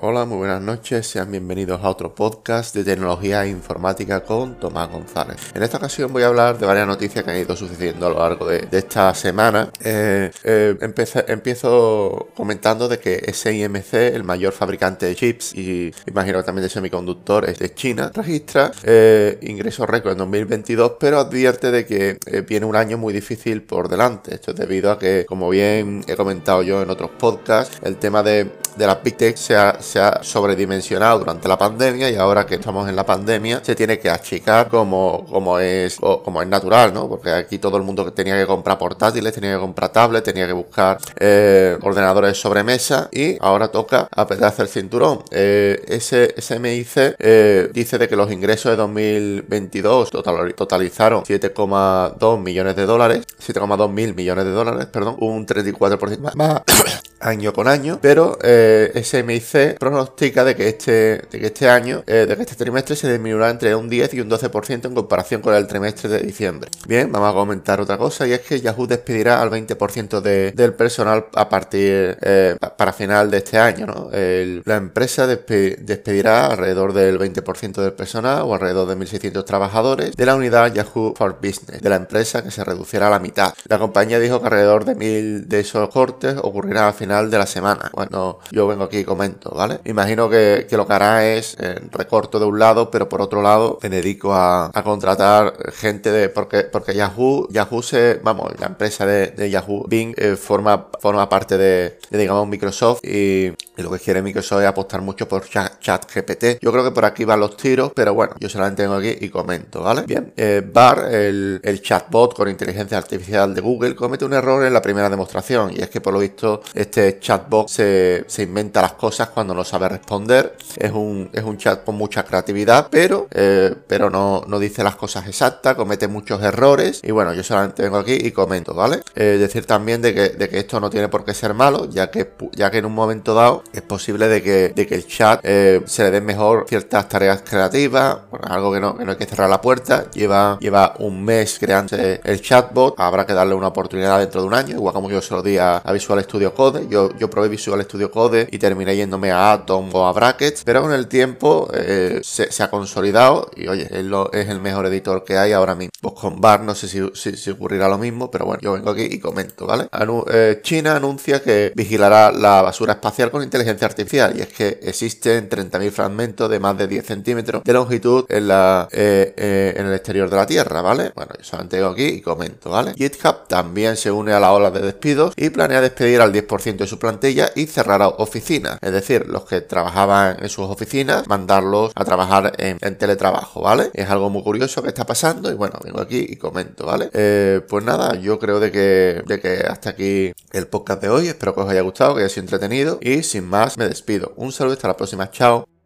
Hola, muy buenas noches, sean bienvenidos a otro podcast de tecnología informática con Tomás González. En esta ocasión voy a hablar de varias noticias que han ido sucediendo a lo largo de, esta semana. Eh, eh, empiezo comentando de que SIMC, el mayor fabricante de chips y imagino también de semiconductores de China, registra eh, ingresos récord en 2022, pero advierte de que viene un año muy difícil por delante. Esto es debido a que, como bien he comentado yo en otros podcasts, el tema de de las Big Tech se ha, sobredimensionado durante la pandemia y ahora que estamos en la pandemia se tiene que achicar como, como, es, como es natural, ¿no? Porque aquí todo el mundo tenía que comprar portátiles, tenía que comprar tablets, tenía que buscar eh, ordenadores sobre mesa y ahora toca apretarse el cinturón. Eh, ese SMIC eh, dice de que los ingresos de 2022 totalizaron 7,2 millones de dólares, 7,2 mil millones de dólares, perdón, un 34% más, más año con año, pero eh, SMIC pronostica de que este, de que este año, eh, de que este trimestre se disminuirá entre un 10 y un 12% en comparación con el trimestre de diciembre. Bien, vamos a comentar otra cosa y es que Yahoo despedirá al 20% del personal a partir eh, para final de este año. ¿no? la empresa despedirá alrededor del 20% del personal o alrededor de 1.600 trabajadores de la unidad Yahoo for Business de la empresa que se reducirá a la mitad. La compañía dijo que alrededor de 1.000 de esos cortes ocurrirá al final de la semana, cuando yo vengo aquí y comento, ¿vale? Imagino que, lo que hará es eh, recorto de un lado, pero por otro lado me dedico a, contratar gente de, porque, porque Yahoo, Yahoo se, vamos, la empresa de, Yahoo, Bing, eh, forma, forma parte de, digamos, Microsoft y, lo que quiere Microsoft es apostar mucho por chat, GPT. Yo creo que por aquí van los tiros, pero bueno, yo solamente tengo aquí y comento, ¿vale? Bien, eh, Bar, el, chatbot con inteligencia artificial de Google, comete un error en la primera demostración y es que por lo visto este chatbot se, inventa las cosas cuando no sabe responder. Es un, es un chat con mucha creatividad, pero, eh, pero no, no dice las cosas exactas, comete muchos errores. Y bueno, yo solamente vengo aquí y comento, ¿vale? Eh, decir también de que, de que, esto no tiene por qué ser malo, ya que, ya que en un momento dado es posible de que, de que el chat eh, se le den mejor ciertas tareas creativas, algo que no, que no hay que cerrar la puerta. Lleva, lleva un mes creándose el chatbot, habrá que darle una oportunidad dentro de un año, igual como yo se lo di a, Visual Studio Code. Yo yo, probé Visual Studio Code y terminé yéndome a Atom o a Brackets, pero con el tiempo eh, se, ha consolidado y oye, es, el mejor editor que hay ahora mismo. Pues con Bar no sé si, ocurrirá lo mismo, pero bueno, yo vengo aquí y comento, ¿vale? Eh, China anuncia que vigilará la basura espacial con inteligencia artificial y es que existen 30.000 fragmentos de más de 10 centímetros de longitud en, la, eh, en el exterior de la Tierra, ¿vale? Bueno, yo solamente vengo aquí y comento, ¿vale? GitHub también se une a la ola de despidos y planea despedir al 10% de su plantilla y cerrar oficinas. Es decir, los que trabajaban en sus oficinas, mandarlos a trabajar en, teletrabajo, ¿vale? Es algo muy curioso que está pasando y bueno, vengo aquí y comento, ¿vale? Eh, pues nada, yo creo de que, de que hasta aquí el podcast de hoy. Espero que os haya gustado, que haya sido entretenido y sin más me despido. Un saludo, hasta la próxima. Chao.